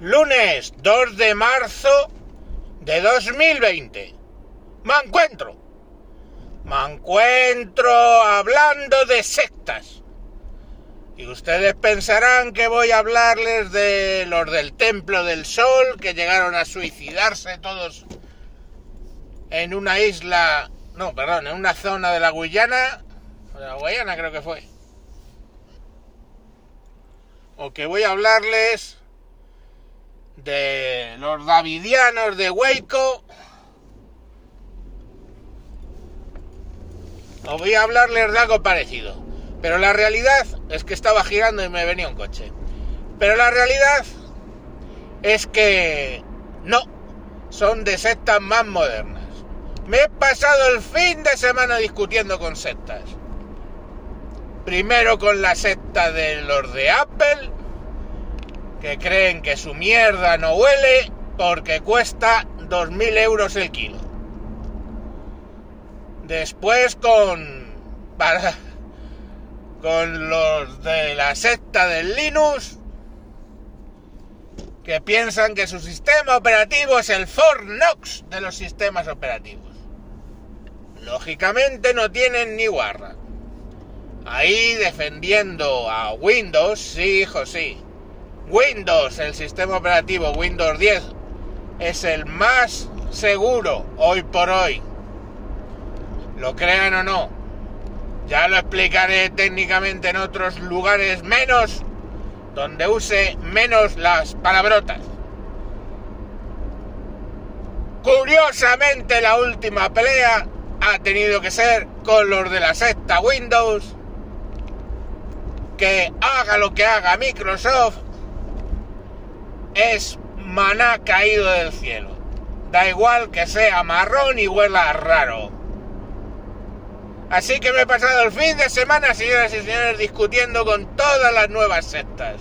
Lunes 2 de marzo de 2020. Me encuentro. Me encuentro hablando de sectas. Y ustedes pensarán que voy a hablarles de los del Templo del Sol, que llegaron a suicidarse todos en una isla, no, perdón, en una zona de la Guyana, de la Guayana creo que fue. O que voy a hablarles de los davidianos de Waco. Os voy a hablarles de algo parecido. Pero la realidad es que estaba girando y me venía un coche. Pero la realidad es que no, son de sectas más modernas. Me he pasado el fin de semana discutiendo con sectas. Primero con la secta de los de Apple, que creen que su mierda no huele porque cuesta 2.000 euros el kilo. Después con... Para, con los de la secta del Linux, que piensan que su sistema operativo es el Fort Knox de los sistemas operativos. Lógicamente no tienen ni guarra. Ahí defendiendo a Windows, sí, hijo, sí. Windows, el sistema operativo Windows 10, es el más seguro hoy por hoy. Lo crean o no. Ya lo explicaré técnicamente en otros lugares menos, donde use menos las palabrotas. Curiosamente la última pelea ha tenido que ser con los de la secta Windows, que haga lo que haga Microsoft, es maná caído del cielo. Da igual que sea marrón y huela raro. Así que me he pasado el fin de semana, señoras y señores, discutiendo con todas las nuevas sectas.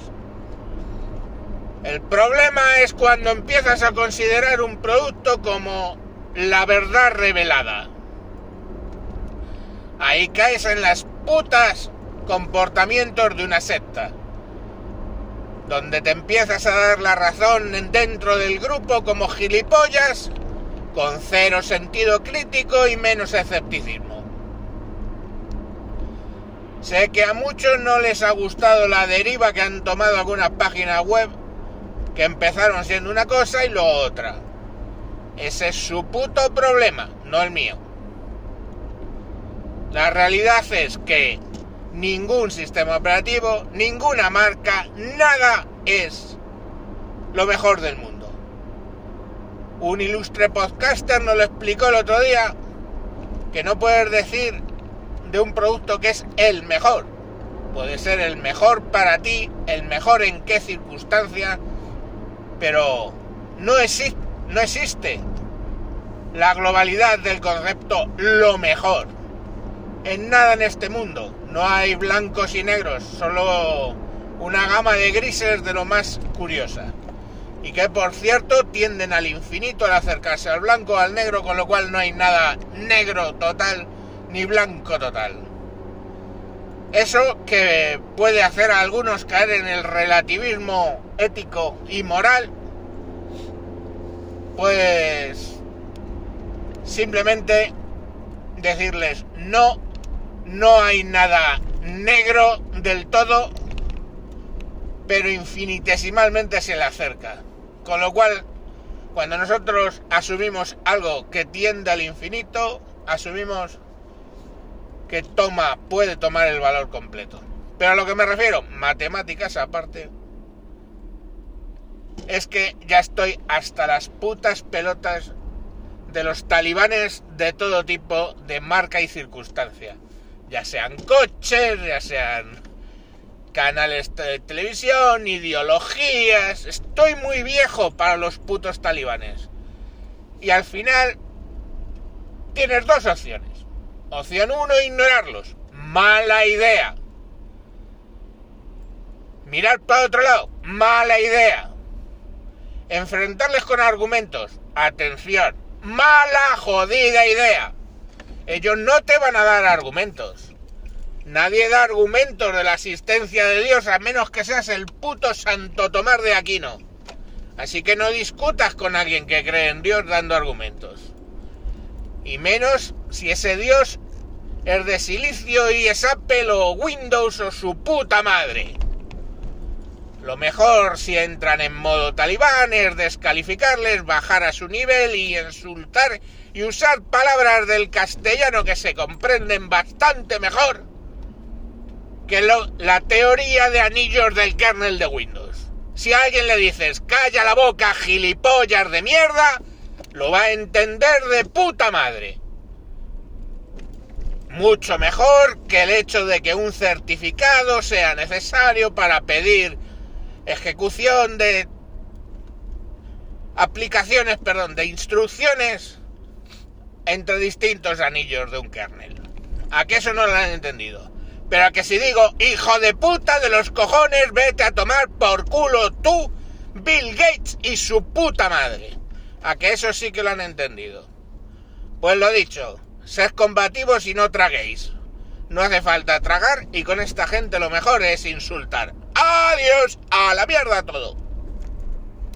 El problema es cuando empiezas a considerar un producto como la verdad revelada. Ahí caes en las putas comportamientos de una secta donde te empiezas a dar la razón dentro del grupo como gilipollas, con cero sentido crítico y menos escepticismo. Sé que a muchos no les ha gustado la deriva que han tomado algunas páginas web que empezaron siendo una cosa y lo otra. Ese es su puto problema, no el mío. La realidad es que ningún sistema operativo, ninguna marca, nada es lo mejor del mundo. Un ilustre podcaster nos lo explicó el otro día, que no puedes decir de un producto que es el mejor. Puede ser el mejor para ti, el mejor en qué circunstancia, pero no no existe la globalidad del concepto lo mejor. En nada en este mundo. No hay blancos y negros, solo una gama de grises de lo más curiosa. Y que por cierto tienden al infinito al acercarse al blanco al negro, con lo cual no hay nada negro total ni blanco total. Eso que puede hacer a algunos caer en el relativismo ético y moral, pues simplemente decirles no no hay nada negro del todo, pero infinitesimalmente se le acerca. Con lo cual, cuando nosotros asumimos algo que tiende al infinito, asumimos que toma, puede tomar el valor completo. Pero a lo que me refiero, matemáticas aparte, es que ya estoy hasta las putas pelotas de los talibanes de todo tipo, de marca y circunstancia ya sean coches, ya sean canales de televisión, ideologías. Estoy muy viejo para los putos talibanes. Y al final tienes dos opciones. Opción uno, ignorarlos. Mala idea. Mirar para otro lado. Mala idea. Enfrentarles con argumentos. Atención. Mala jodida idea. Ellos no te van a dar argumentos. Nadie da argumentos de la existencia de Dios a menos que seas el puto Santo Tomás de Aquino. Así que no discutas con alguien que cree en Dios dando argumentos. Y menos si ese Dios es de silicio y es Apple o Windows o su puta madre. Lo mejor si entran en modo talibán es descalificarles, bajar a su nivel y insultar y usar palabras del castellano que se comprenden bastante mejor que la teoría de anillos del kernel de Windows. Si a alguien le dices calla la boca, gilipollas de mierda, lo va a entender de puta madre. Mucho mejor que el hecho de que un certificado sea necesario para pedir ejecución de aplicaciones, perdón, de instrucciones entre distintos anillos de un kernel. ¿A qué eso no lo han entendido? Pero a que si digo, hijo de puta de los cojones, vete a tomar por culo tú, Bill Gates y su puta madre. A que eso sí que lo han entendido. Pues lo dicho, sed combativos y no traguéis. No hace falta tragar y con esta gente lo mejor es insultar. Adiós, a la mierda todo.